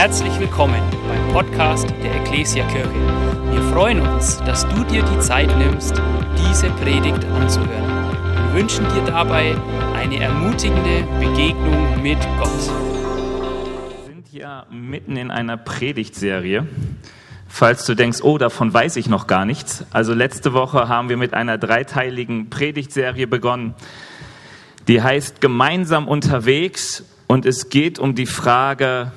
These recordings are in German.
Herzlich willkommen beim Podcast der Ecclesia Kirche. Wir freuen uns, dass du dir die Zeit nimmst, diese Predigt anzuhören. Wir wünschen dir dabei eine ermutigende Begegnung mit Gott. Wir sind hier mitten in einer Predigtserie. Falls du denkst, oh, davon weiß ich noch gar nichts. Also letzte Woche haben wir mit einer dreiteiligen Predigtserie begonnen. Die heißt Gemeinsam unterwegs und es geht um die Frage,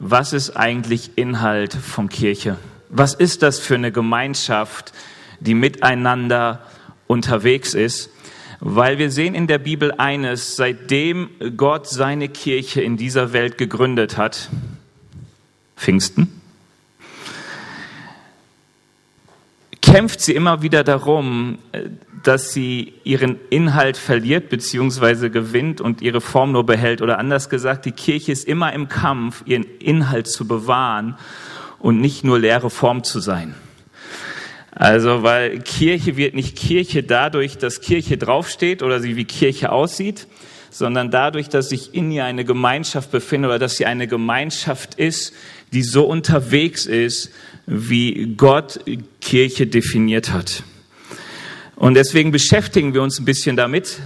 was ist eigentlich Inhalt von Kirche? Was ist das für eine Gemeinschaft, die miteinander unterwegs ist? Weil wir sehen in der Bibel eines, seitdem Gott seine Kirche in dieser Welt gegründet hat, Pfingsten, kämpft sie immer wieder darum, dass sie ihren Inhalt verliert bzw. gewinnt und ihre Form nur behält. Oder anders gesagt, die Kirche ist immer im Kampf, ihren Inhalt zu bewahren und nicht nur leere Form zu sein. Also, weil Kirche wird nicht Kirche dadurch, dass Kirche draufsteht oder sie wie Kirche aussieht, sondern dadurch, dass sich in ihr eine Gemeinschaft befindet oder dass sie eine Gemeinschaft ist, die so unterwegs ist, wie Gott Kirche definiert hat. Und deswegen beschäftigen wir uns ein bisschen damit.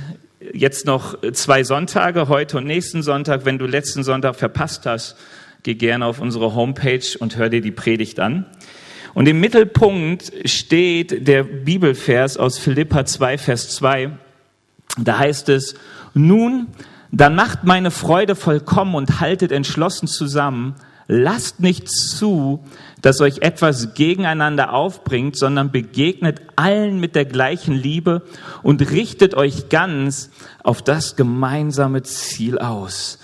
Jetzt noch zwei Sonntage, heute und nächsten Sonntag. Wenn du letzten Sonntag verpasst hast, geh gerne auf unsere Homepage und hör dir die Predigt an. Und im Mittelpunkt steht der Bibelvers aus Philippa 2, Vers 2. Da heißt es, nun, dann macht meine Freude vollkommen und haltet entschlossen zusammen. Lasst nicht zu, dass euch etwas gegeneinander aufbringt, sondern begegnet allen mit der gleichen Liebe und richtet euch ganz auf das gemeinsame Ziel aus.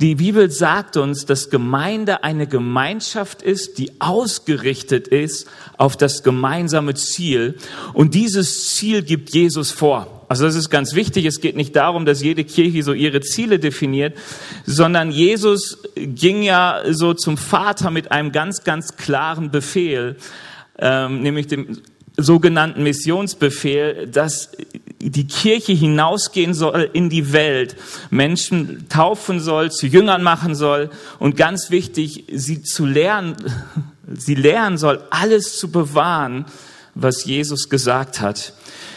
Die Bibel sagt uns, dass Gemeinde eine Gemeinschaft ist, die ausgerichtet ist auf das gemeinsame Ziel. Und dieses Ziel gibt Jesus vor. Also das ist ganz wichtig. Es geht nicht darum, dass jede Kirche so ihre Ziele definiert, sondern Jesus ging ja so zum Vater mit einem ganz, ganz klaren Befehl, ähm, nämlich dem sogenannten Missionsbefehl, dass die Kirche hinausgehen soll in die Welt, Menschen taufen soll, zu Jüngern machen soll und ganz wichtig, sie zu lernen, sie lernen soll, alles zu bewahren, was Jesus gesagt hat.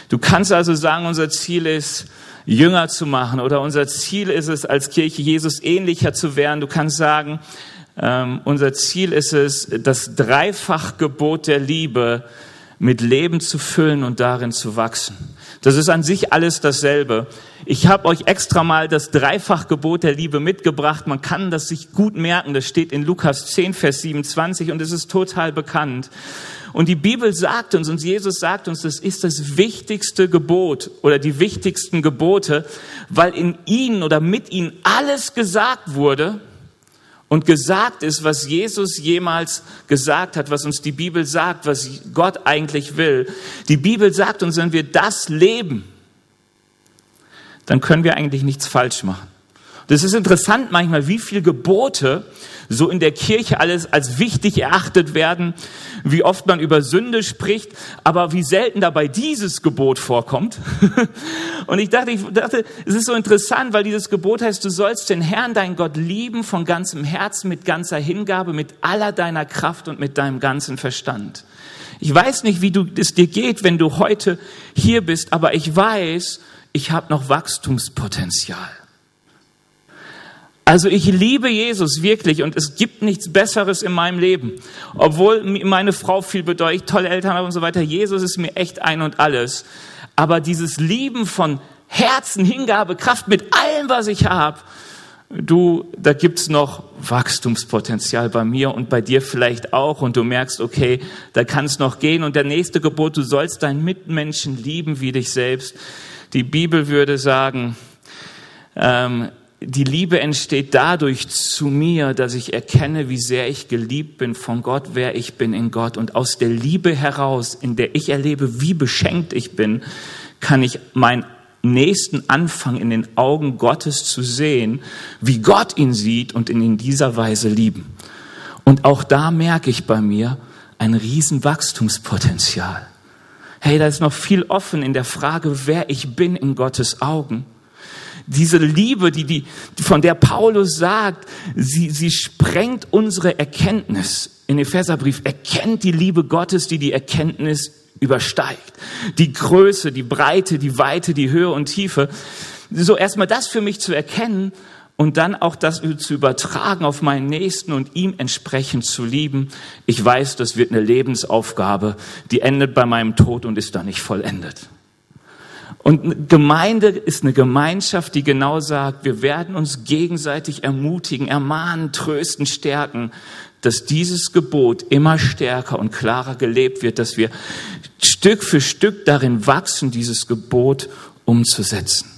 Du kannst also sagen, unser Ziel ist, Jünger zu machen oder unser Ziel ist es, als Kirche Jesus ähnlicher zu werden. Du kannst sagen, ähm, unser Ziel ist es, das Dreifachgebot der Liebe mit Leben zu füllen und darin zu wachsen. Das ist an sich alles dasselbe. Ich habe euch extra mal das Dreifachgebot der Liebe mitgebracht. Man kann das sich gut merken. Das steht in Lukas 10, Vers 27 und es ist total bekannt. Und die Bibel sagt uns und Jesus sagt uns, das ist das wichtigste Gebot oder die wichtigsten Gebote, weil in ihnen oder mit ihnen alles gesagt wurde und gesagt ist, was Jesus jemals gesagt hat, was uns die Bibel sagt, was Gott eigentlich will. Die Bibel sagt uns, wenn wir das leben, dann können wir eigentlich nichts falsch machen. Das ist interessant manchmal, wie viele Gebote so in der Kirche alles als wichtig erachtet werden, wie oft man über Sünde spricht, aber wie selten dabei dieses Gebot vorkommt. Und ich dachte, ich dachte, es ist so interessant, weil dieses Gebot heißt, du sollst den Herrn, dein Gott lieben von ganzem Herzen, mit ganzer Hingabe, mit aller deiner Kraft und mit deinem ganzen Verstand. Ich weiß nicht, wie du, es dir geht, wenn du heute hier bist, aber ich weiß, ich habe noch Wachstumspotenzial. Also ich liebe Jesus wirklich und es gibt nichts Besseres in meinem Leben. Obwohl meine Frau viel bedeutet, tolle Eltern haben und so weiter. Jesus ist mir echt ein und alles. Aber dieses Lieben von Herzen, Hingabe, Kraft mit allem, was ich habe, du, da gibt's noch Wachstumspotenzial bei mir und bei dir vielleicht auch und du merkst, okay, da kann es noch gehen. Und der nächste Gebot, du sollst deinen Mitmenschen lieben wie dich selbst. Die Bibel würde sagen, ähm, die Liebe entsteht dadurch zu mir, dass ich erkenne, wie sehr ich geliebt bin von Gott, wer ich bin in Gott. Und aus der Liebe heraus, in der ich erlebe, wie beschenkt ich bin, kann ich meinen Nächsten anfangen, in den Augen Gottes zu sehen, wie Gott ihn sieht und ihn in dieser Weise lieben. Und auch da merke ich bei mir ein riesen Wachstumspotenzial. Hey, da ist noch viel offen in der Frage, wer ich bin in Gottes Augen. Diese Liebe, die, die, von der Paulus sagt, sie, sie sprengt unsere Erkenntnis. In Epheserbrief erkennt die Liebe Gottes, die die Erkenntnis übersteigt. Die Größe, die Breite, die Weite, die Höhe und Tiefe. So erstmal das für mich zu erkennen und dann auch das zu übertragen auf meinen Nächsten und ihm entsprechend zu lieben. Ich weiß, das wird eine Lebensaufgabe, die endet bei meinem Tod und ist da nicht vollendet. Und Gemeinde ist eine Gemeinschaft, die genau sagt, wir werden uns gegenseitig ermutigen, ermahnen, trösten, stärken, dass dieses Gebot immer stärker und klarer gelebt wird, dass wir Stück für Stück darin wachsen, dieses Gebot umzusetzen.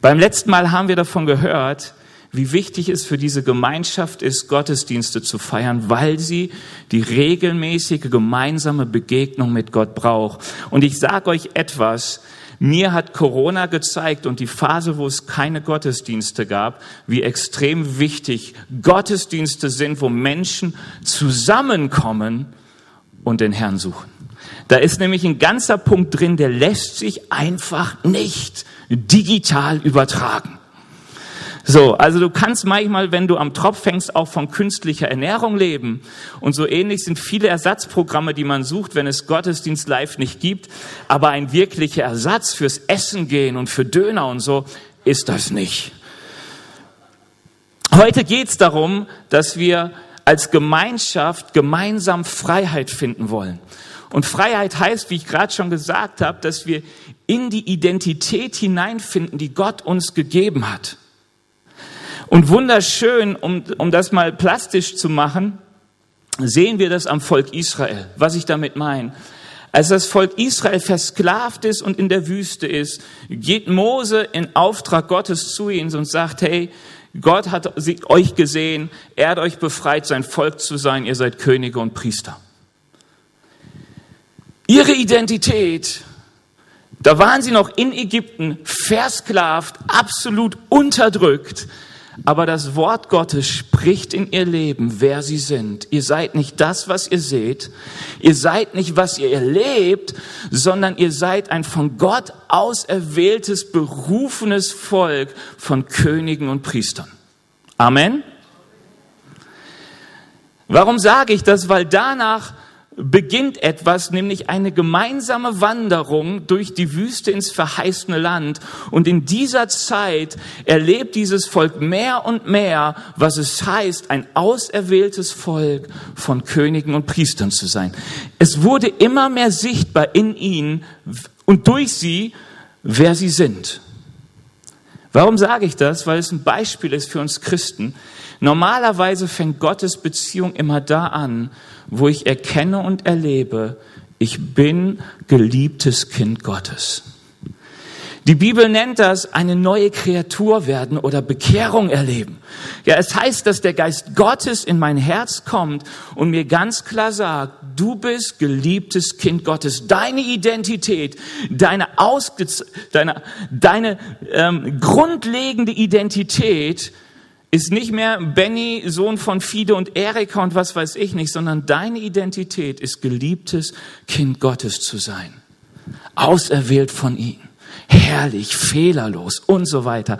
Beim letzten Mal haben wir davon gehört, wie wichtig es für diese Gemeinschaft ist, Gottesdienste zu feiern, weil sie die regelmäßige gemeinsame Begegnung mit Gott braucht. Und ich sage euch etwas, mir hat Corona gezeigt und die Phase, wo es keine Gottesdienste gab, wie extrem wichtig Gottesdienste sind, wo Menschen zusammenkommen und den Herrn suchen. Da ist nämlich ein ganzer Punkt drin, der lässt sich einfach nicht digital übertragen. So, also du kannst manchmal, wenn du am Tropf fängst, auch von künstlicher Ernährung leben. Und so ähnlich sind viele Ersatzprogramme, die man sucht, wenn es Gottesdienst live nicht gibt. Aber ein wirklicher Ersatz fürs Essen gehen und für Döner und so ist das nicht. Heute geht es darum, dass wir als Gemeinschaft gemeinsam Freiheit finden wollen. Und Freiheit heißt, wie ich gerade schon gesagt habe, dass wir in die Identität hineinfinden, die Gott uns gegeben hat. Und wunderschön, um, um das mal plastisch zu machen, sehen wir das am Volk Israel. Was ich damit meine. Als das Volk Israel versklavt ist und in der Wüste ist, geht Mose in Auftrag Gottes zu ihnen und sagt, hey, Gott hat euch gesehen, er hat euch befreit, sein Volk zu sein, ihr seid Könige und Priester. Ihre Identität, da waren sie noch in Ägypten versklavt, absolut unterdrückt, aber das Wort Gottes spricht in ihr Leben, wer sie sind. Ihr seid nicht das, was ihr seht. Ihr seid nicht, was ihr erlebt, sondern ihr seid ein von Gott auserwähltes, berufenes Volk von Königen und Priestern. Amen. Warum sage ich das? Weil danach beginnt etwas, nämlich eine gemeinsame Wanderung durch die Wüste ins verheißene Land. Und in dieser Zeit erlebt dieses Volk mehr und mehr, was es heißt, ein auserwähltes Volk von Königen und Priestern zu sein. Es wurde immer mehr sichtbar in ihnen und durch sie, wer sie sind. Warum sage ich das? Weil es ein Beispiel ist für uns Christen. Normalerweise fängt Gottes Beziehung immer da an, wo ich erkenne und erlebe, ich bin geliebtes Kind Gottes. Die Bibel nennt das eine neue Kreatur werden oder Bekehrung erleben. Ja, es heißt, dass der Geist Gottes in mein Herz kommt und mir ganz klar sagt, du bist geliebtes Kind Gottes. Deine Identität, deine, ausge deine, deine ähm, grundlegende Identität ist nicht mehr Benny, Sohn von Fide und Erika und was weiß ich nicht, sondern deine Identität ist geliebtes Kind Gottes zu sein. Auserwählt von ihm. Herrlich, fehlerlos und so weiter.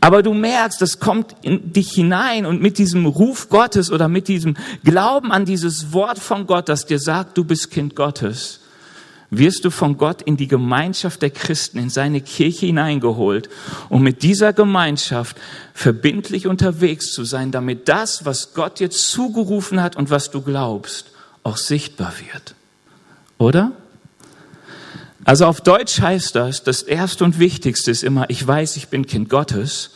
Aber du merkst, das kommt in dich hinein und mit diesem Ruf Gottes oder mit diesem Glauben an dieses Wort von Gott, das dir sagt, du bist Kind Gottes, wirst du von Gott in die Gemeinschaft der Christen, in seine Kirche hineingeholt, um mit dieser Gemeinschaft verbindlich unterwegs zu sein, damit das, was Gott dir zugerufen hat und was du glaubst, auch sichtbar wird. Oder? Also auf Deutsch heißt das, das Erste und Wichtigste ist immer, ich weiß, ich bin Kind Gottes.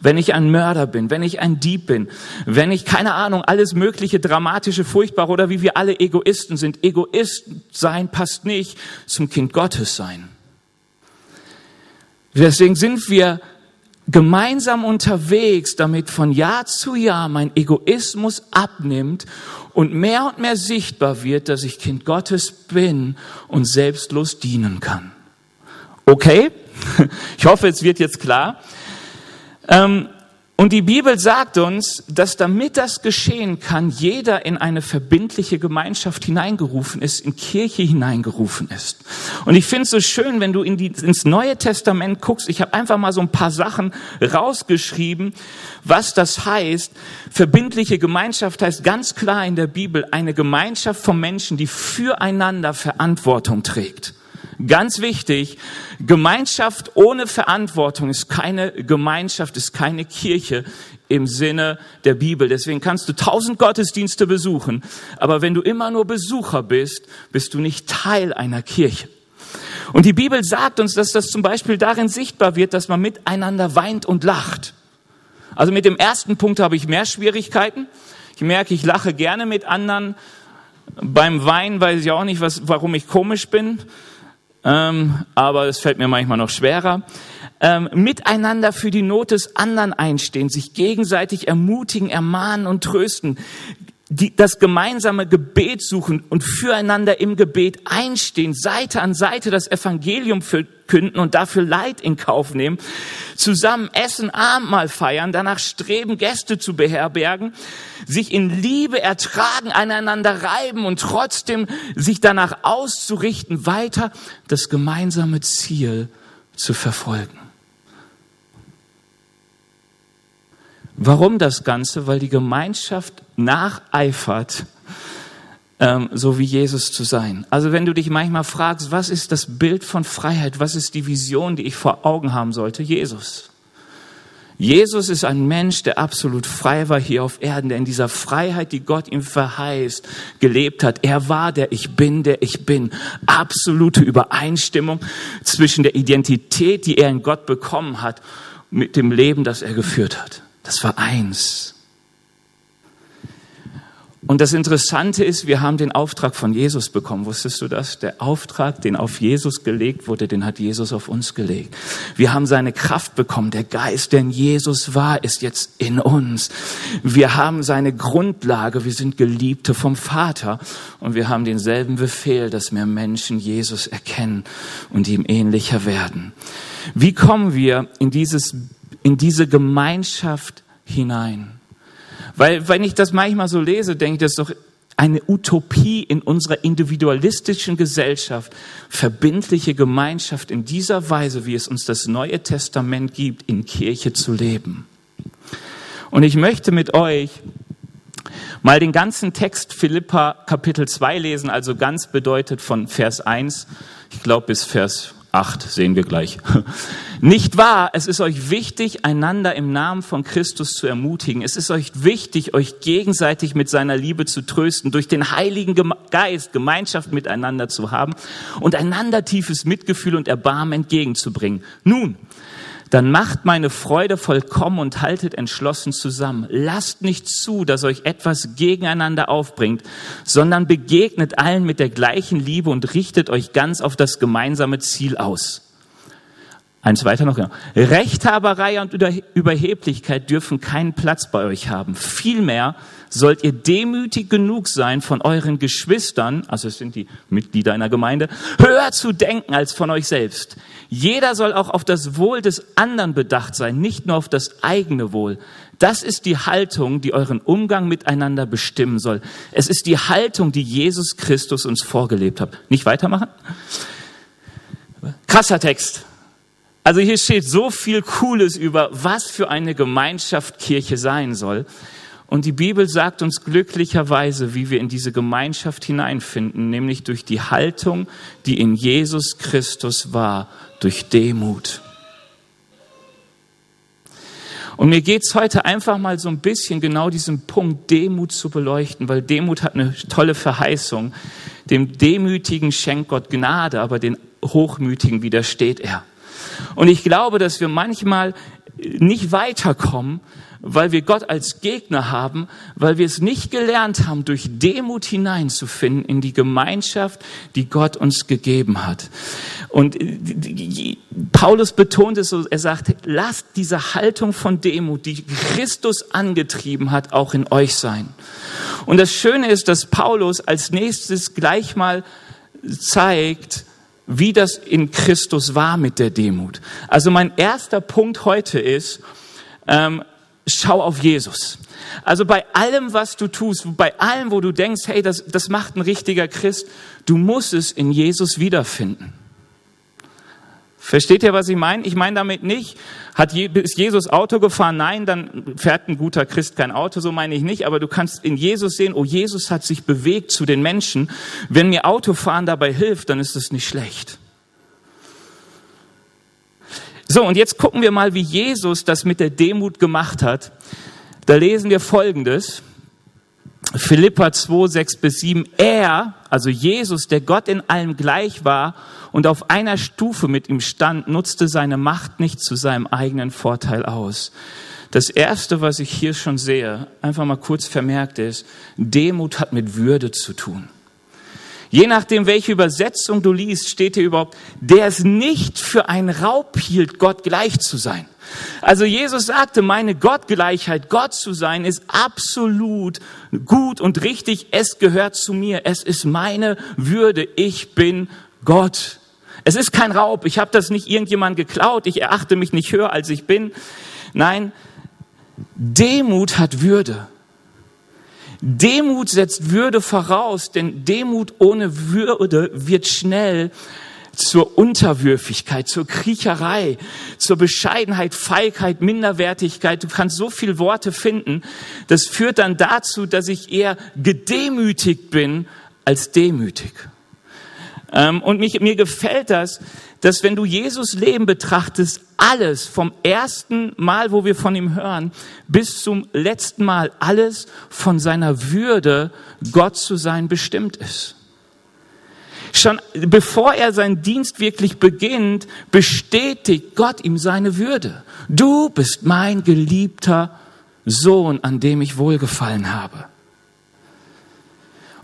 Wenn ich ein Mörder bin, wenn ich ein Dieb bin, wenn ich, keine Ahnung, alles mögliche dramatische, furchtbare oder wie wir alle Egoisten sind. Egoist sein passt nicht zum Kind Gottes sein. Deswegen sind wir gemeinsam unterwegs, damit von Jahr zu Jahr mein Egoismus abnimmt und mehr und mehr sichtbar wird, dass ich Kind Gottes bin und selbstlos dienen kann. Okay? Ich hoffe, es wird jetzt klar. Ähm, Und die Bibel sagt uns, dass damit das geschehen kann, jeder in eine verbindliche Gemeinschaft hineingerufen ist, in Kirche hineingerufen ist. Und ich finde es so schön, wenn du in die, ins Neue Testament guckst. Ich habe einfach mal so ein paar Sachen rausgeschrieben, was das heißt. Verbindliche Gemeinschaft heißt ganz klar in der Bibel eine Gemeinschaft von Menschen, die füreinander Verantwortung trägt. Ganz wichtig, Gemeinschaft ohne Verantwortung ist keine Gemeinschaft, ist keine Kirche im Sinne der Bibel. Deswegen kannst du tausend Gottesdienste besuchen, aber wenn du immer nur Besucher bist, bist du nicht Teil einer Kirche. Und die Bibel sagt uns, dass das zum Beispiel darin sichtbar wird, dass man miteinander weint und lacht. Also mit dem ersten Punkt habe ich mehr Schwierigkeiten. Ich merke, ich lache gerne mit anderen. Beim Weinen weiß ich auch nicht, was, warum ich komisch bin ähm, aber es fällt mir manchmal noch schwerer. Ähm, miteinander für die Not des anderen einstehen, sich gegenseitig ermutigen, ermahnen und trösten, die, das gemeinsame Gebet suchen und füreinander im Gebet einstehen, Seite an Seite das Evangelium verkünden und dafür Leid in Kauf nehmen, zusammen essen, Abendmahl feiern, danach streben, Gäste zu beherbergen, sich in Liebe ertragen, aneinander reiben und trotzdem sich danach auszurichten, weiter das gemeinsame Ziel zu verfolgen. Warum das Ganze? Weil die Gemeinschaft nacheifert, ähm, so wie Jesus zu sein. Also wenn du dich manchmal fragst, was ist das Bild von Freiheit, was ist die Vision, die ich vor Augen haben sollte? Jesus. Jesus ist ein Mensch, der absolut frei war hier auf Erden, der in dieser Freiheit, die Gott ihm verheißt, gelebt hat. Er war der Ich bin, der ich bin. Absolute Übereinstimmung zwischen der Identität, die er in Gott bekommen hat, mit dem Leben, das er geführt hat. Das war eins. Und das Interessante ist, wir haben den Auftrag von Jesus bekommen. Wusstest du das? Der Auftrag, den auf Jesus gelegt wurde, den hat Jesus auf uns gelegt. Wir haben seine Kraft bekommen. Der Geist, der in Jesus war, ist jetzt in uns. Wir haben seine Grundlage. Wir sind Geliebte vom Vater. Und wir haben denselben Befehl, dass mehr Menschen Jesus erkennen und ihm ähnlicher werden. Wie kommen wir in dieses, in diese Gemeinschaft hinein? Weil wenn ich das manchmal so lese, denke ich, das ist doch eine Utopie in unserer individualistischen Gesellschaft, verbindliche Gemeinschaft in dieser Weise, wie es uns das Neue Testament gibt, in Kirche zu leben. Und ich möchte mit euch mal den ganzen Text Philippa Kapitel 2 lesen, also ganz bedeutet von Vers 1, ich glaube bis Vers 8 sehen wir gleich. Nicht wahr? Es ist euch wichtig, einander im Namen von Christus zu ermutigen. Es ist euch wichtig, euch gegenseitig mit seiner Liebe zu trösten, durch den Heiligen Geist Gemeinschaft miteinander zu haben und einander tiefes Mitgefühl und Erbarmen entgegenzubringen. Nun, dann macht meine Freude vollkommen und haltet entschlossen zusammen. Lasst nicht zu, dass euch etwas gegeneinander aufbringt, sondern begegnet allen mit der gleichen Liebe und richtet euch ganz auf das gemeinsame Ziel aus. Eins weiter noch. Genau. Rechthaberei und Überheblichkeit dürfen keinen Platz bei euch haben. Vielmehr sollt ihr demütig genug sein, von euren Geschwistern, also es sind die Mitglieder einer Gemeinde, höher zu denken als von euch selbst. Jeder soll auch auf das Wohl des anderen bedacht sein, nicht nur auf das eigene Wohl. Das ist die Haltung, die euren Umgang miteinander bestimmen soll. Es ist die Haltung, die Jesus Christus uns vorgelebt hat. Nicht weitermachen? Krasser Text. Also hier steht so viel Cooles über, was für eine Gemeinschaft Kirche sein soll. Und die Bibel sagt uns glücklicherweise, wie wir in diese Gemeinschaft hineinfinden, nämlich durch die Haltung, die in Jesus Christus war, durch Demut. Und mir geht's heute einfach mal so ein bisschen genau diesen Punkt Demut zu beleuchten, weil Demut hat eine tolle Verheißung. Dem Demütigen schenkt Gott Gnade, aber den Hochmütigen widersteht er. Und ich glaube, dass wir manchmal nicht weiterkommen, weil wir Gott als Gegner haben, weil wir es nicht gelernt haben, durch Demut hineinzufinden in die Gemeinschaft, die Gott uns gegeben hat. Und Paulus betont es so, er sagt, lasst diese Haltung von Demut, die Christus angetrieben hat, auch in euch sein. Und das Schöne ist, dass Paulus als nächstes gleich mal zeigt, wie das in Christus war mit der Demut. Also mein erster Punkt heute ist, ähm, schau auf Jesus. Also bei allem, was du tust, bei allem, wo du denkst, hey, das, das macht ein richtiger Christ, du musst es in Jesus wiederfinden. Versteht ihr, was ich meine? Ich meine damit nicht, hat ist Jesus Auto gefahren? Nein, dann fährt ein guter Christ kein Auto, so meine ich nicht. Aber du kannst in Jesus sehen, oh, Jesus hat sich bewegt zu den Menschen. Wenn mir Autofahren dabei hilft, dann ist es nicht schlecht. So, und jetzt gucken wir mal, wie Jesus das mit der Demut gemacht hat. Da lesen wir Folgendes. Philippa 2, 6 bis 7. Er, also Jesus, der Gott in allem gleich war und auf einer Stufe mit ihm stand, nutzte seine Macht nicht zu seinem eigenen Vorteil aus. Das erste, was ich hier schon sehe, einfach mal kurz vermerkt ist, Demut hat mit Würde zu tun. Je nachdem, welche Übersetzung du liest, steht hier überhaupt, der es nicht für ein Raub hielt, Gott gleich zu sein. Also Jesus sagte, meine Gottgleichheit, Gott zu sein, ist absolut gut und richtig. Es gehört zu mir. Es ist meine Würde. Ich bin Gott. Es ist kein Raub. Ich habe das nicht irgendjemand geklaut. Ich erachte mich nicht höher, als ich bin. Nein, Demut hat Würde. Demut setzt Würde voraus, denn Demut ohne Würde wird schnell zur Unterwürfigkeit, zur Kriecherei, zur Bescheidenheit, Feigheit, Minderwertigkeit. Du kannst so viele Worte finden. Das führt dann dazu, dass ich eher gedemütigt bin als demütig. Ähm, und mich, mir gefällt das, dass wenn du Jesus Leben betrachtest, alles vom ersten Mal, wo wir von ihm hören, bis zum letzten Mal, alles von seiner Würde, Gott zu sein, bestimmt ist. Schon bevor er seinen Dienst wirklich beginnt, bestätigt Gott ihm seine Würde. Du bist mein geliebter Sohn, an dem ich wohlgefallen habe.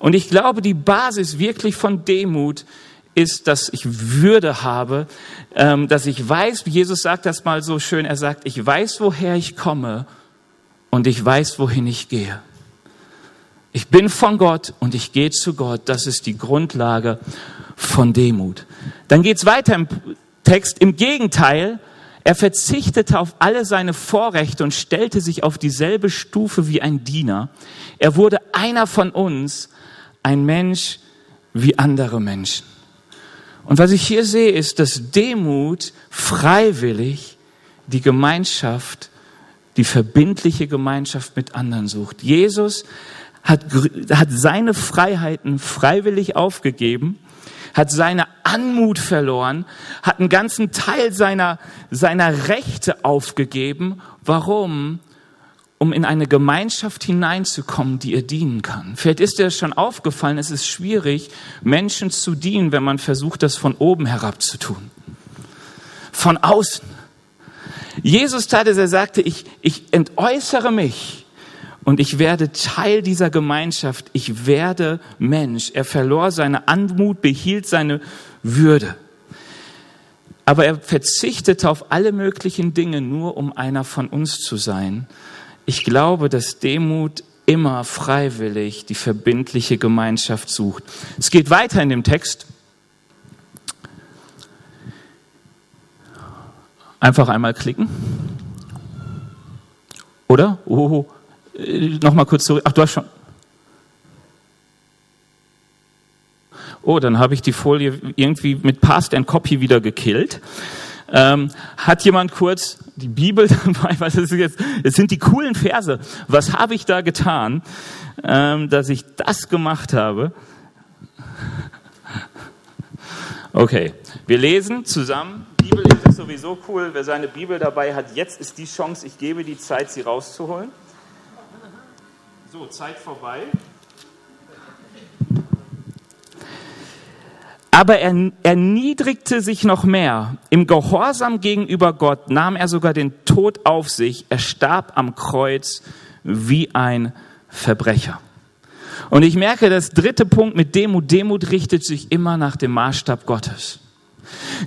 Und ich glaube, die Basis wirklich von Demut ist, dass ich Würde habe, ähm, dass ich weiß, Jesus sagt das mal so schön, er sagt, ich weiß, woher ich komme und ich weiß, wohin ich gehe. Ich bin von Gott und ich gehe zu Gott. Das ist die Grundlage von Demut. Dann geht's weiter im Text. Im Gegenteil, er verzichtete auf alle seine Vorrechte und stellte sich auf dieselbe Stufe wie ein Diener. Er wurde einer von uns, ein Mensch wie andere Menschen. Und was ich hier sehe, ist, dass Demut freiwillig die Gemeinschaft, die verbindliche Gemeinschaft mit anderen sucht. Jesus hat, hat seine Freiheiten freiwillig aufgegeben, hat seine Anmut verloren, hat einen ganzen Teil seiner, seiner Rechte aufgegeben. Warum? Um in eine Gemeinschaft hineinzukommen, die ihr dienen kann. Vielleicht ist dir schon aufgefallen, es ist schwierig, Menschen zu dienen, wenn man versucht, das von oben herab zu tun. Von außen. Jesus tat es, er sagte, ich, ich entäußere mich und ich werde Teil dieser Gemeinschaft. Ich werde Mensch. Er verlor seine Anmut, behielt seine Würde. Aber er verzichtete auf alle möglichen Dinge, nur um einer von uns zu sein. Ich glaube, dass Demut immer freiwillig die verbindliche Gemeinschaft sucht. Es geht weiter in dem Text. Einfach einmal klicken. Oder? Oh, Nochmal kurz zurück. Ach, du hast schon. Oh, dann habe ich die Folie irgendwie mit Past and Copy wieder gekillt. Ähm, hat jemand kurz die Bibel dabei? Was ist jetzt? Es sind die coolen Verse. Was habe ich da getan, ähm, dass ich das gemacht habe? Okay, wir lesen zusammen. Bibel ist sowieso cool. Wer seine Bibel dabei hat, jetzt ist die Chance. Ich gebe die Zeit, sie rauszuholen. So, Zeit vorbei. Aber er erniedrigte sich noch mehr. Im Gehorsam gegenüber Gott nahm er sogar den Tod auf sich. Er starb am Kreuz wie ein Verbrecher. Und ich merke, das dritte Punkt mit Demut, Demut richtet sich immer nach dem Maßstab Gottes.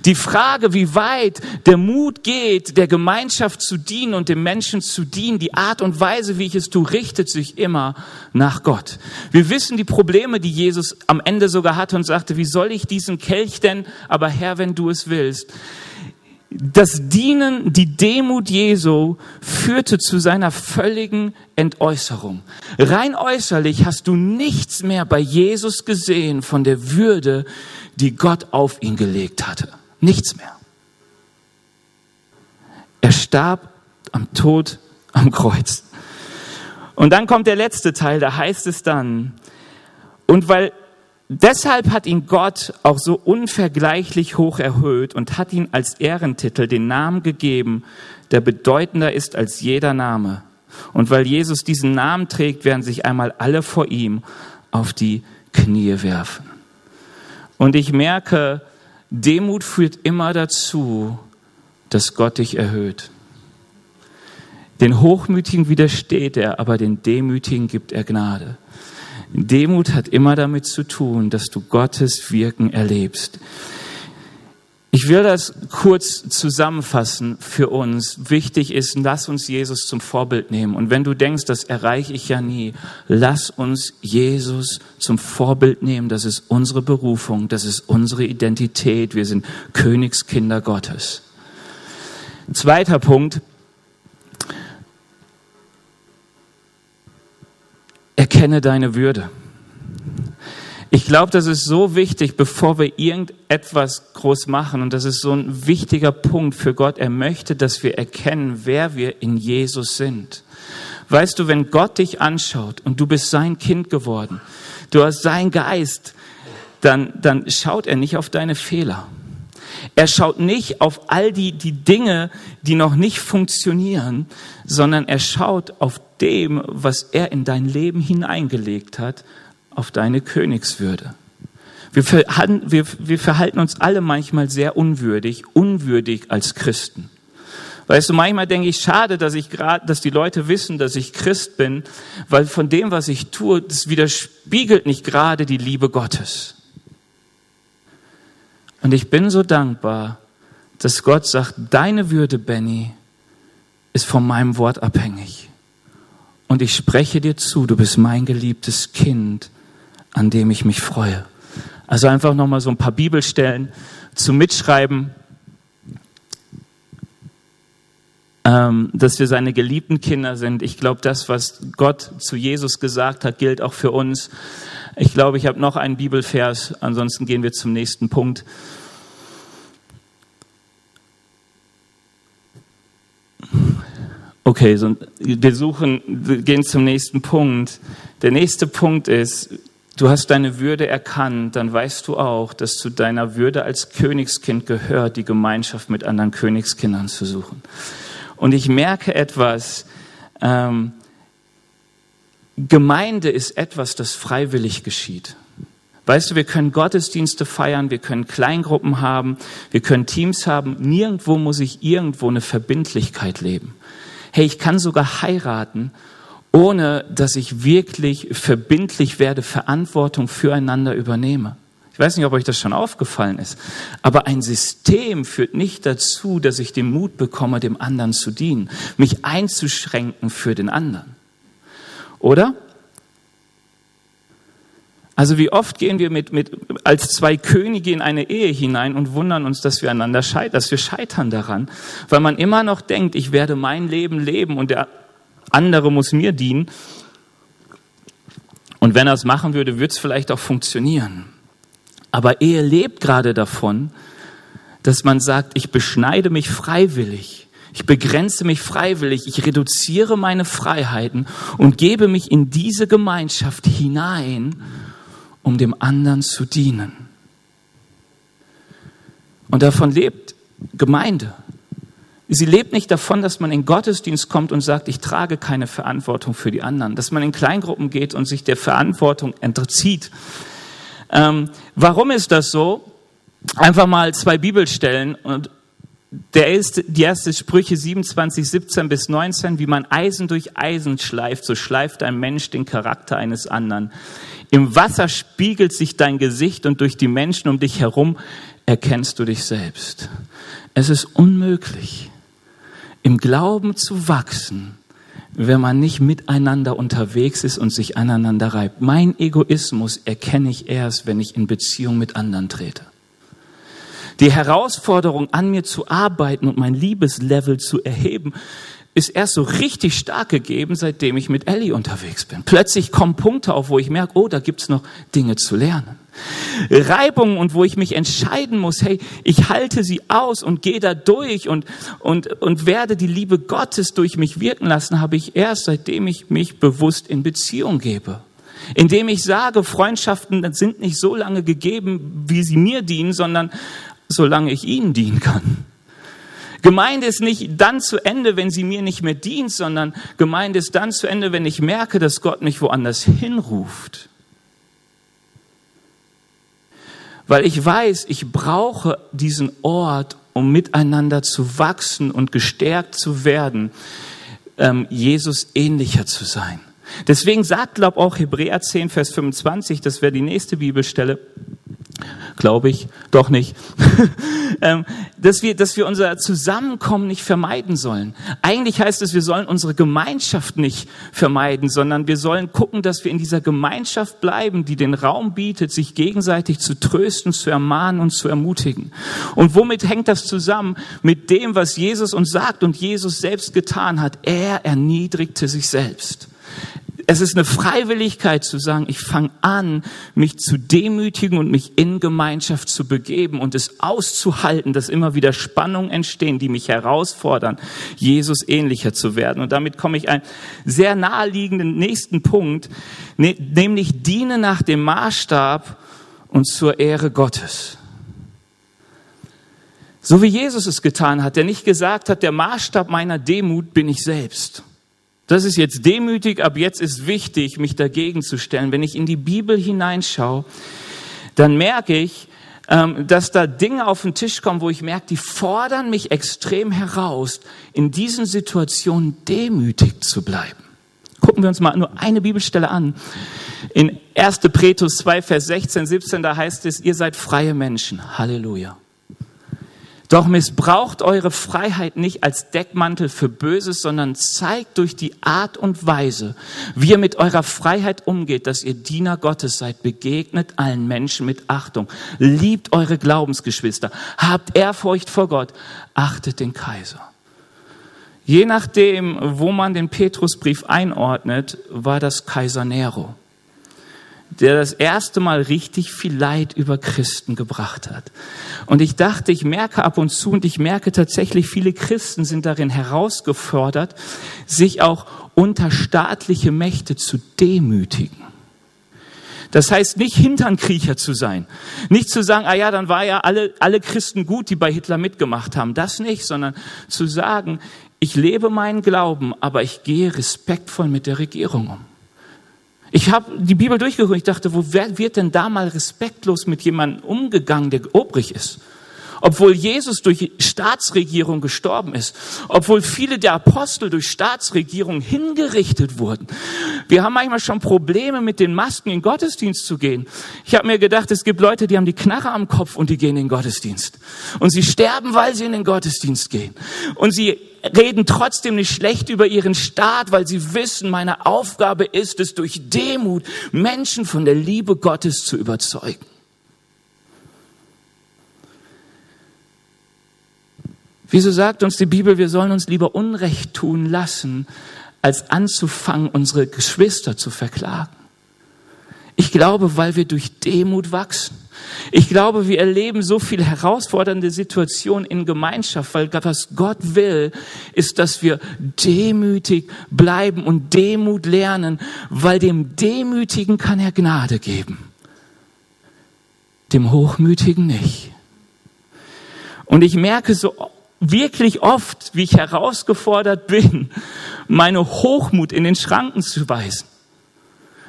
Die Frage, wie weit der Mut geht, der Gemeinschaft zu dienen und dem Menschen zu dienen, die Art und Weise, wie ich es tue, richtet sich immer nach Gott. Wir wissen die Probleme, die Jesus am Ende sogar hatte und sagte, wie soll ich diesen Kelch denn, aber Herr, wenn du es willst. das Dienen, die Demut Jesu führte zu seiner völligen Entäußerung. Rein äußerlich hast du nichts mehr bei Jesus gesehen von der Würde, die Gott auf ihn gelegt hatte. Nichts mehr. Er starb am Tod am Kreuz. Und dann kommt der letzte Teil, da heißt es dann, und weil Deshalb hat ihn Gott auch so unvergleichlich hoch erhöht und hat ihn als Ehrentitel den Namen gegeben, der bedeutender ist als jeder Name. Und weil Jesus diesen Namen trägt, werden sich einmal alle vor ihm auf die Knie werfen. Und ich merke, Demut führt immer dazu, dass Gott dich erhöht. Den Hochmütigen widersteht er, aber den Demütigen gibt er Gnade. Demut hat immer damit zu tun, dass du Gottes Wirken erlebst. Ich will das kurz zusammenfassen für uns. Wichtig ist, lass uns Jesus zum Vorbild nehmen. Und wenn du denkst, das erreiche ich ja nie, lass uns Jesus zum Vorbild nehmen. Das ist unsere Berufung, das ist unsere Identität. Wir sind Königskinder Gottes. Zweiter Punkt, Erkenne deine Würde. Ich glaube, das ist so wichtig, bevor wir irgendetwas groß machen. Und das ist so ein wichtiger Punkt für Gott. Er möchte, dass wir erkennen, wer wir in Jesus sind. Weißt du, wenn Gott dich anschaut und du bist sein Kind geworden, du hast sein Geist, dann, dann schaut er nicht auf deine Fehler. Er schaut nicht auf all die, die Dinge, die noch nicht funktionieren, sondern er schaut auf dem, was er in dein Leben hineingelegt hat, auf deine Königswürde. Wir verhalten, wir, wir verhalten uns alle manchmal sehr unwürdig, unwürdig als Christen. Weißt du, manchmal denke ich, schade, dass ich gerade, dass die Leute wissen, dass ich Christ bin, weil von dem, was ich tue, das widerspiegelt nicht gerade die Liebe Gottes. Und ich bin so dankbar, dass Gott sagt, deine Würde, Benny, ist von meinem Wort abhängig. Und ich spreche dir zu, du bist mein geliebtes Kind, an dem ich mich freue. Also einfach nochmal so ein paar Bibelstellen zum Mitschreiben, ähm, dass wir seine geliebten Kinder sind. Ich glaube, das, was Gott zu Jesus gesagt hat, gilt auch für uns. Ich glaube, ich habe noch einen Bibelvers, ansonsten gehen wir zum nächsten Punkt. Okay, so, wir suchen, wir gehen zum nächsten Punkt. Der nächste Punkt ist, du hast deine Würde erkannt, dann weißt du auch, dass zu deiner Würde als Königskind gehört, die Gemeinschaft mit anderen Königskindern zu suchen. Und ich merke etwas, ähm, Gemeinde ist etwas, das freiwillig geschieht. Weißt du, wir können Gottesdienste feiern, wir können Kleingruppen haben, wir können Teams haben. Nirgendwo muss ich irgendwo eine Verbindlichkeit leben hey, ich kann sogar heiraten, ohne dass ich wirklich verbindlich werde, Verantwortung füreinander übernehme. Ich weiß nicht, ob euch das schon aufgefallen ist, aber ein System führt nicht dazu, dass ich den Mut bekomme, dem anderen zu dienen, mich einzuschränken für den anderen. Oder? Also wie oft gehen wir mit, mit, als zwei Könige in eine Ehe hinein und wundern uns, dass wir einander scheitern, dass wir scheitern daran, weil man immer noch denkt, ich werde mein Leben leben und der andere muss mir dienen. Und wenn er es machen würde, würde es vielleicht auch funktionieren. Aber Ehe lebt gerade davon, dass man sagt, ich beschneide mich freiwillig. Ich begrenze mich freiwillig, ich reduziere meine Freiheiten und gebe mich in diese Gemeinschaft hinein um dem anderen zu dienen. Und davon lebt Gemeinde. Sie lebt nicht davon, dass man in Gottesdienst kommt und sagt, ich trage keine Verantwortung für die anderen, dass man in Kleingruppen geht und sich der Verantwortung entzieht. Ähm, warum ist das so? Einfach mal zwei Bibelstellen und der ist, die erste Sprüche 27, 17 bis 19, wie man Eisen durch Eisen schleift, so schleift ein Mensch den Charakter eines anderen. Im Wasser spiegelt sich dein Gesicht und durch die Menschen um dich herum erkennst du dich selbst. Es ist unmöglich, im Glauben zu wachsen, wenn man nicht miteinander unterwegs ist und sich aneinander reibt. Mein Egoismus erkenne ich erst, wenn ich in Beziehung mit anderen trete. Die Herausforderung, an mir zu arbeiten und mein Liebeslevel zu erheben, ist erst so richtig stark gegeben, seitdem ich mit Ellie unterwegs bin. Plötzlich kommen Punkte auf, wo ich merke, oh, da gibt's noch Dinge zu lernen. Reibungen und wo ich mich entscheiden muss, hey, ich halte sie aus und gehe da durch und, und, und werde die Liebe Gottes durch mich wirken lassen, habe ich erst, seitdem ich mich bewusst in Beziehung gebe. Indem ich sage, Freundschaften sind nicht so lange gegeben, wie sie mir dienen, sondern solange ich ihnen dienen kann. Gemeinde ist nicht dann zu Ende, wenn sie mir nicht mehr dient, sondern Gemeinde ist dann zu Ende, wenn ich merke, dass Gott mich woanders hinruft. Weil ich weiß, ich brauche diesen Ort, um miteinander zu wachsen und gestärkt zu werden, ähm, Jesus ähnlicher zu sein. Deswegen sagt, glaub auch Hebräer 10, Vers 25, das wäre die nächste Bibelstelle, glaube ich, doch nicht, ähm, dass wir, dass wir unser Zusammenkommen nicht vermeiden sollen. Eigentlich heißt es, wir sollen unsere Gemeinschaft nicht vermeiden, sondern wir sollen gucken, dass wir in dieser Gemeinschaft bleiben, die den Raum bietet, sich gegenseitig zu trösten, zu ermahnen und zu ermutigen. Und womit hängt das zusammen? Mit dem, was Jesus uns sagt und Jesus selbst getan hat. Er erniedrigte sich selbst. Es ist eine Freiwilligkeit zu sagen, ich fange an, mich zu demütigen und mich in Gemeinschaft zu begeben und es auszuhalten, dass immer wieder Spannungen entstehen, die mich herausfordern, Jesus ähnlicher zu werden. Und damit komme ich einen sehr naheliegenden nächsten Punkt, ne, nämlich diene nach dem Maßstab und zur Ehre Gottes. So wie Jesus es getan hat, der nicht gesagt hat, der Maßstab meiner Demut bin ich selbst. Das ist jetzt demütig, ab jetzt ist wichtig, mich dagegen zu stellen. Wenn ich in die Bibel hineinschaue, dann merke ich, ähm, dass da Dinge auf den Tisch kommen, wo ich merke, die fordern mich extrem heraus, in diesen Situationen demütig zu bleiben. Gucken wir uns mal nur eine Bibelstelle an. In 1. Petrus 2, Vers 16, 17, da heißt es, ihr seid freie Menschen. Halleluja. Doch missbraucht eure Freiheit nicht als Deckmantel für Böses, sondern zeigt durch die Art und Weise, wie ihr mit eurer Freiheit umgeht, dass ihr Diener Gottes seid, begegnet allen Menschen mit Achtung, liebt eure Glaubensgeschwister, habt Ehrfurcht vor Gott, achtet den Kaiser. Je nachdem, wo man den Petrusbrief einordnet, war das Kaiser Nero der das erste Mal richtig viel Leid über Christen gebracht hat. Und ich dachte, ich merke ab und zu und ich merke tatsächlich, viele Christen sind darin herausgefordert, sich auch unter staatliche Mächte zu demütigen. Das heißt nicht Hinternkriecher zu sein, nicht zu sagen, ah ja, dann war ja alle, alle Christen gut, die bei Hitler mitgemacht haben. Das nicht, sondern zu sagen, ich lebe meinen Glauben, aber ich gehe respektvoll mit der Regierung um. Ich habe die Bibel durchgeguckt. Ich dachte, wo wird denn da mal respektlos mit jemandem umgegangen, der obrig ist? Obwohl Jesus durch Staatsregierung gestorben ist, obwohl viele der Apostel durch Staatsregierung hingerichtet wurden. Wir haben manchmal schon Probleme mit den Masken in Gottesdienst zu gehen. Ich habe mir gedacht, es gibt Leute, die haben die Knarre am Kopf und die gehen in den Gottesdienst. Und sie sterben, weil sie in den Gottesdienst gehen. Und sie reden trotzdem nicht schlecht über ihren Staat, weil sie wissen, meine Aufgabe ist es, durch Demut Menschen von der Liebe Gottes zu überzeugen. Wieso sagt uns die Bibel, wir sollen uns lieber Unrecht tun lassen, als anzufangen, unsere Geschwister zu verklagen? Ich glaube, weil wir durch Demut wachsen. Ich glaube, wir erleben so viel herausfordernde Situationen in Gemeinschaft, weil was Gott will, ist, dass wir demütig bleiben und Demut lernen, weil dem Demütigen kann er Gnade geben, dem Hochmütigen nicht. Und ich merke so wirklich oft, wie ich herausgefordert bin, meine Hochmut in den Schranken zu weisen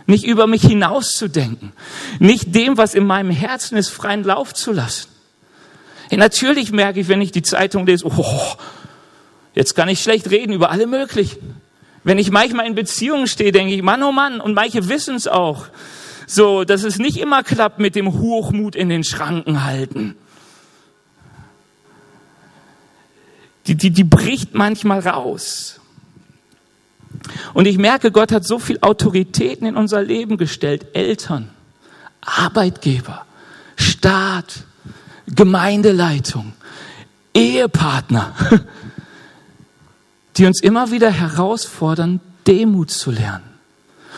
nicht über mich hinauszudenken, nicht dem, was in meinem Herzen ist, freien Lauf zu lassen. Ja, natürlich merke ich, wenn ich die Zeitung lese, oh, jetzt kann ich schlecht reden über alle möglichen. Wenn ich manchmal in Beziehungen stehe, denke ich, Mann, oh Mann, und manche wissen es auch, so, dass es nicht immer klappt mit dem Hochmut in den Schranken halten. Die, die, die bricht manchmal raus. Und ich merke, Gott hat so viel Autoritäten in unser Leben gestellt. Eltern, Arbeitgeber, Staat, Gemeindeleitung, Ehepartner, die uns immer wieder herausfordern, Demut zu lernen.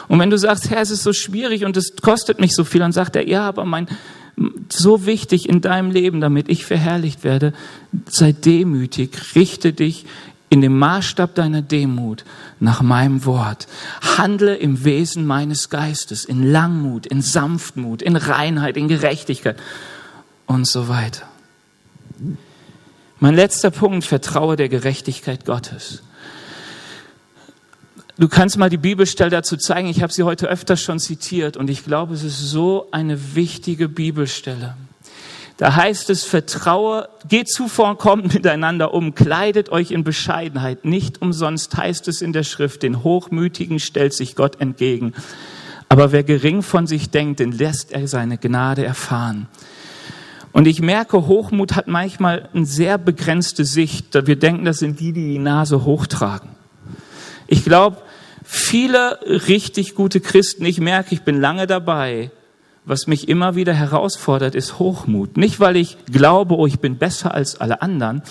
Und wenn du sagst, Herr, es ist so schwierig und es kostet mich so viel, dann sagt er, ja, aber mein, so wichtig in deinem Leben, damit ich verherrlicht werde, sei demütig, richte dich in dem Maßstab deiner Demut nach meinem Wort. Handle im Wesen meines Geistes, in Langmut, in Sanftmut, in Reinheit, in Gerechtigkeit und so weiter. Mein letzter Punkt, vertraue der Gerechtigkeit Gottes. Du kannst mal die Bibelstelle dazu zeigen. Ich habe sie heute öfter schon zitiert und ich glaube, es ist so eine wichtige Bibelstelle. Da heißt es, vertraue, geht zuvorkommend miteinander um, kleidet euch in Bescheidenheit. Nicht umsonst heißt es in der Schrift, den Hochmütigen stellt sich Gott entgegen. Aber wer gering von sich denkt, den lässt er seine Gnade erfahren. Und ich merke, Hochmut hat manchmal eine sehr begrenzte Sicht. Wir denken, das sind die, die die Nase hochtragen. Ich glaube, viele richtig gute Christen, ich merke, ich bin lange dabei, was mich immer wieder herausfordert, ist Hochmut. Nicht, weil ich glaube, oh, ich bin besser als alle anderen,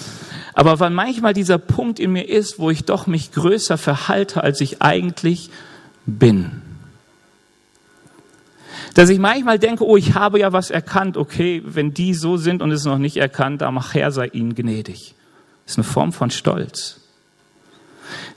aber weil manchmal dieser Punkt in mir ist, wo ich doch mich größer verhalte, als ich eigentlich bin. Dass ich manchmal denke, oh, ich habe ja was erkannt, okay, wenn die so sind und es noch nicht erkannt, dann mach Herr sei ihnen gnädig. Das ist eine Form von Stolz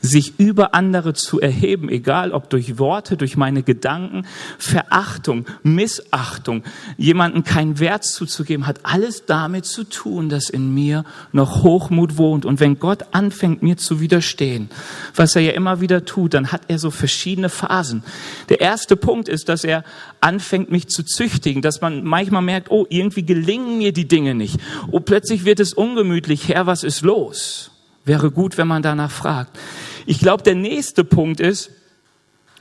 sich über andere zu erheben, egal ob durch Worte, durch meine Gedanken, Verachtung, Missachtung, jemanden keinen Wert zuzugeben, hat alles damit zu tun, dass in mir noch Hochmut wohnt. Und wenn Gott anfängt, mir zu widerstehen, was er ja immer wieder tut, dann hat er so verschiedene Phasen. Der erste Punkt ist, dass er anfängt, mich zu züchtigen, dass man manchmal merkt, oh, irgendwie gelingen mir die Dinge nicht. Oh, plötzlich wird es ungemütlich. Herr, was ist los? Wäre gut, wenn man danach fragt. Ich glaube, der nächste Punkt ist,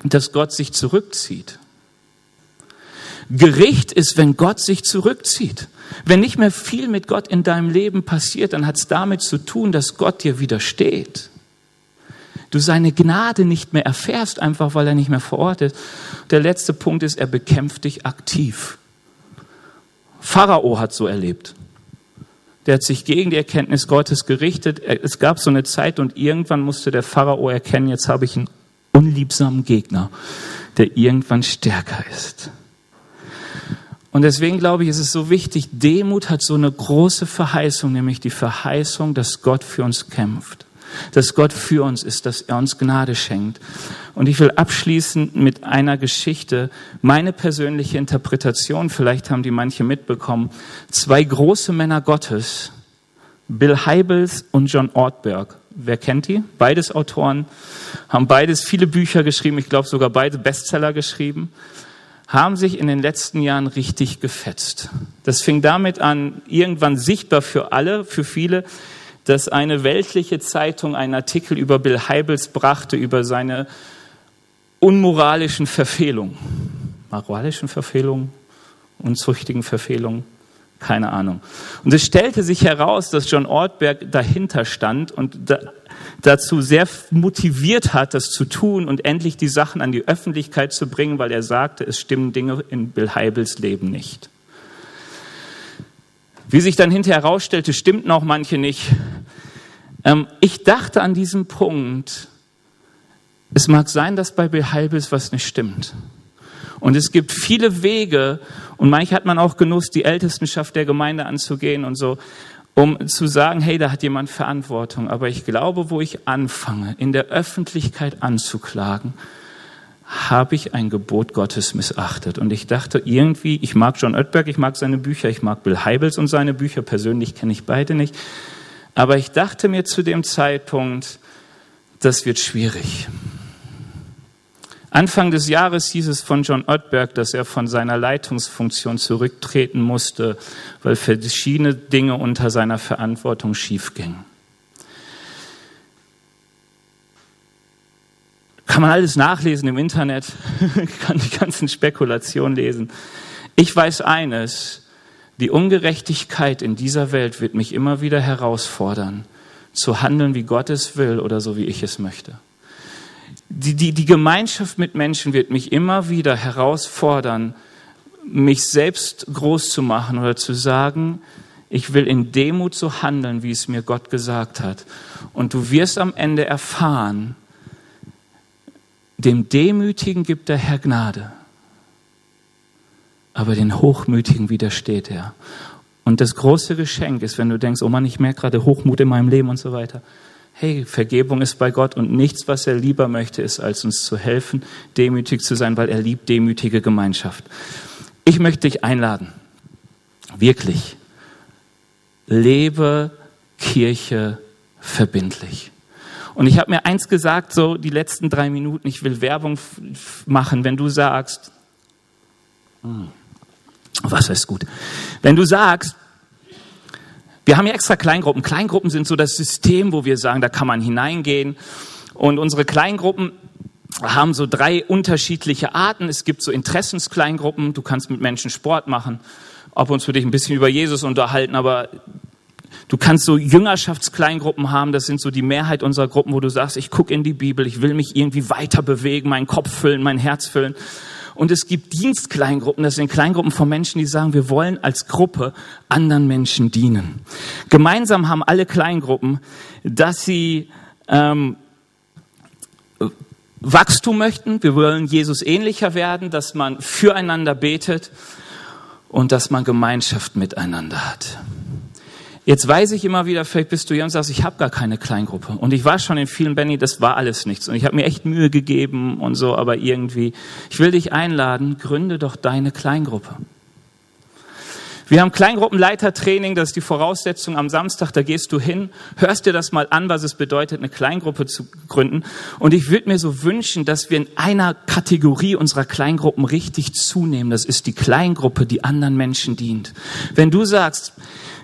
dass Gott sich zurückzieht. Gericht ist, wenn Gott sich zurückzieht. Wenn nicht mehr viel mit Gott in deinem Leben passiert, dann hat es damit zu tun, dass Gott dir widersteht. Du seine Gnade nicht mehr erfährst, einfach weil er nicht mehr vor Ort ist. Der letzte Punkt ist, er bekämpft dich aktiv. Pharao hat so erlebt der hat sich gegen die Erkenntnis Gottes gerichtet. Es gab so eine Zeit und irgendwann musste der Pharao erkennen, jetzt habe ich einen unliebsamen Gegner, der irgendwann stärker ist. Und deswegen glaube ich, ist es so wichtig, Demut hat so eine große Verheißung, nämlich die Verheißung, dass Gott für uns kämpft dass Gott für uns ist, dass er uns Gnade schenkt. Und ich will abschließen mit einer Geschichte, meine persönliche Interpretation, vielleicht haben die manche mitbekommen, zwei große Männer Gottes, Bill Heibels und John Ortberg. Wer kennt die? Beides Autoren, haben beides viele Bücher geschrieben, ich glaube sogar beide Bestseller geschrieben haben sich in den letzten Jahren richtig gefetzt. Das fing damit an, irgendwann sichtbar für alle, für viele, dass eine weltliche Zeitung einen Artikel über Bill Heibels brachte, über seine unmoralischen Verfehlungen. Moralischen Verfehlungen, unzüchtigen Verfehlungen, keine Ahnung. Und es stellte sich heraus, dass John Ortberg dahinter stand und da, dazu sehr motiviert hat, das zu tun und endlich die Sachen an die Öffentlichkeit zu bringen, weil er sagte, es stimmen Dinge in Bill Heibels Leben nicht. Wie sich dann hinterher herausstellte, stimmten auch manche nicht. Ähm, ich dachte an diesem Punkt, es mag sein, dass bei Heibels was nicht stimmt. Und es gibt viele Wege, und manchmal hat man auch Genuss, die Ältestenschaft der Gemeinde anzugehen und so, um zu sagen, hey, da hat jemand Verantwortung. Aber ich glaube, wo ich anfange, in der Öffentlichkeit anzuklagen, habe ich ein Gebot Gottes missachtet. Und ich dachte irgendwie, ich mag John Oettberg, ich mag seine Bücher, ich mag Bill Heibels und seine Bücher, persönlich kenne ich beide nicht. Aber ich dachte mir zu dem Zeitpunkt, das wird schwierig. Anfang des Jahres hieß es von John Oettberg, dass er von seiner Leitungsfunktion zurücktreten musste, weil verschiedene Dinge unter seiner Verantwortung schiefgingen. Kann man alles nachlesen im Internet, kann die ganzen Spekulationen lesen. Ich weiß eines, die Ungerechtigkeit in dieser Welt wird mich immer wieder herausfordern, zu handeln, wie Gott es will oder so, wie ich es möchte. Die, die, die Gemeinschaft mit Menschen wird mich immer wieder herausfordern, mich selbst groß zu machen oder zu sagen, Ich will in Demut so handeln, wie es mir Gott gesagt hat. Und du wirst am Ende erfahren, dem Demütigen gibt der Herr Gnade, aber den Hochmütigen widersteht er. Und das große Geschenk ist, wenn du denkst, oh Mann, ich merke gerade Hochmut in meinem Leben und so weiter. Hey, Vergebung ist bei Gott und nichts, was er lieber möchte, ist, als uns zu helfen, demütig zu sein, weil er liebt demütige Gemeinschaft. Ich möchte dich einladen, wirklich, lebe Kirche verbindlich. Und ich habe mir eins gesagt, so die letzten drei Minuten, ich will Werbung machen, wenn du sagst, hm, was ist gut, wenn du sagst, wir haben ja extra Kleingruppen. Kleingruppen sind so das System, wo wir sagen, da kann man hineingehen. Und unsere Kleingruppen haben so drei unterschiedliche Arten. Es gibt so Interessenskleingruppen. Du kannst mit Menschen Sport machen, ab und zu dich ein bisschen über Jesus unterhalten, aber Du kannst so Jüngerschaftskleingruppen haben, das sind so die Mehrheit unserer Gruppen, wo du sagst, ich gucke in die Bibel, ich will mich irgendwie weiter bewegen, meinen Kopf füllen, mein Herz füllen. Und es gibt Dienstkleingruppen, das sind Kleingruppen von Menschen, die sagen, wir wollen als Gruppe anderen Menschen dienen. Gemeinsam haben alle Kleingruppen, dass sie ähm, Wachstum möchten, wir wollen Jesus ähnlicher werden, dass man füreinander betet und dass man Gemeinschaft miteinander hat. Jetzt weiß ich immer wieder, vielleicht bist du hier und sagst, ich habe gar keine Kleingruppe. Und ich war schon in vielen, Benny, das war alles nichts. Und ich habe mir echt Mühe gegeben und so, aber irgendwie, ich will dich einladen, gründe doch deine Kleingruppe. Wir haben Kleingruppenleitertraining, das ist die Voraussetzung am Samstag, da gehst du hin, hörst dir das mal an, was es bedeutet, eine Kleingruppe zu gründen. Und ich würde mir so wünschen, dass wir in einer Kategorie unserer Kleingruppen richtig zunehmen. Das ist die Kleingruppe, die anderen Menschen dient. Wenn du sagst,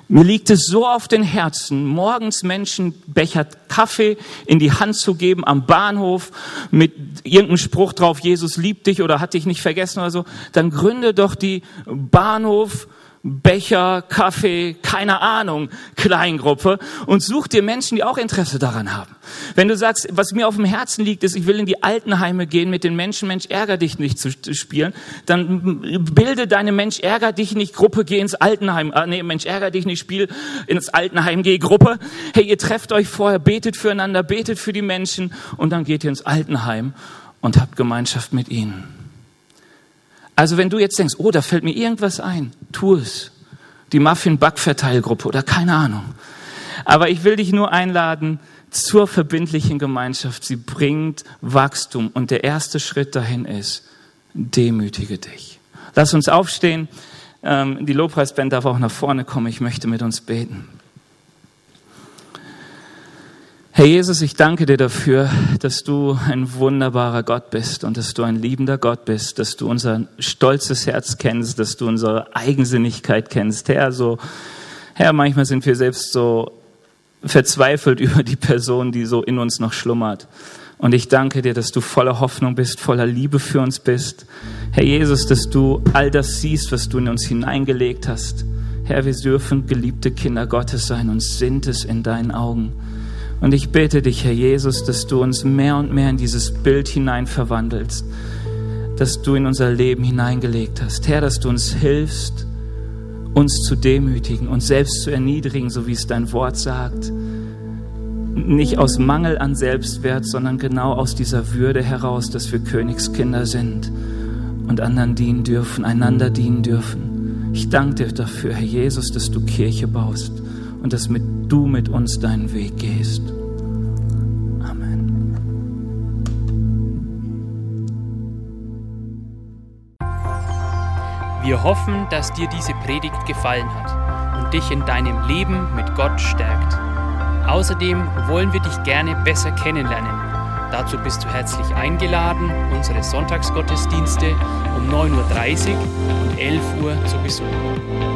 mir liegt es so auf den Herzen, morgens Menschen Becher Kaffee in die Hand zu geben am Bahnhof mit irgendeinem Spruch drauf, Jesus liebt dich oder hat dich nicht vergessen oder so. Dann gründe doch die Bahnhof Becher, Kaffee, keine Ahnung, Kleingruppe und such dir Menschen, die auch Interesse daran haben. Wenn du sagst, was mir auf dem Herzen liegt, ist, ich will in die Altenheime gehen, mit den Menschen Mensch ärger dich nicht zu spielen, dann bilde deine Mensch ärger dich nicht Gruppe, geh ins Altenheim. Ah, nee, Mensch ärger dich nicht, spiel ins Altenheim, geh Gruppe. Hey, ihr trefft euch vorher, betet füreinander, betet für die Menschen und dann geht ihr ins Altenheim und habt Gemeinschaft mit ihnen. Also wenn du jetzt denkst, oh, da fällt mir irgendwas ein, tu es. Die Muffin-Backverteilgruppe oder keine Ahnung. Aber ich will dich nur einladen zur verbindlichen Gemeinschaft. Sie bringt Wachstum und der erste Schritt dahin ist, demütige dich. Lass uns aufstehen. Ähm, die Lobpreisband darf auch nach vorne kommen. Ich möchte mit uns beten. Herr Jesus, ich danke dir dafür, dass du ein wunderbarer Gott bist und dass du ein liebender Gott bist, dass du unser stolzes Herz kennst, dass du unsere Eigensinnigkeit kennst. Herr, so, Herr, manchmal sind wir selbst so verzweifelt über die Person, die so in uns noch schlummert. Und ich danke dir, dass du voller Hoffnung bist, voller Liebe für uns bist. Herr Jesus, dass du all das siehst, was du in uns hineingelegt hast. Herr, wir dürfen geliebte Kinder Gottes sein und sind es in deinen Augen. Und ich bete dich, Herr Jesus, dass du uns mehr und mehr in dieses Bild hinein verwandelst, das du in unser Leben hineingelegt hast. Herr, dass du uns hilfst, uns zu demütigen, uns selbst zu erniedrigen, so wie es dein Wort sagt. Nicht aus Mangel an Selbstwert, sondern genau aus dieser Würde heraus, dass wir Königskinder sind und anderen dienen dürfen, einander dienen dürfen. Ich danke dir dafür, Herr Jesus, dass du Kirche baust und dass mit, du mit uns deinen Weg gehst. Amen. Wir hoffen, dass dir diese Predigt gefallen hat und dich in deinem Leben mit Gott stärkt. Außerdem wollen wir dich gerne besser kennenlernen. Dazu bist du herzlich eingeladen, unsere Sonntagsgottesdienste um 9.30 Uhr und 11 Uhr zu besuchen.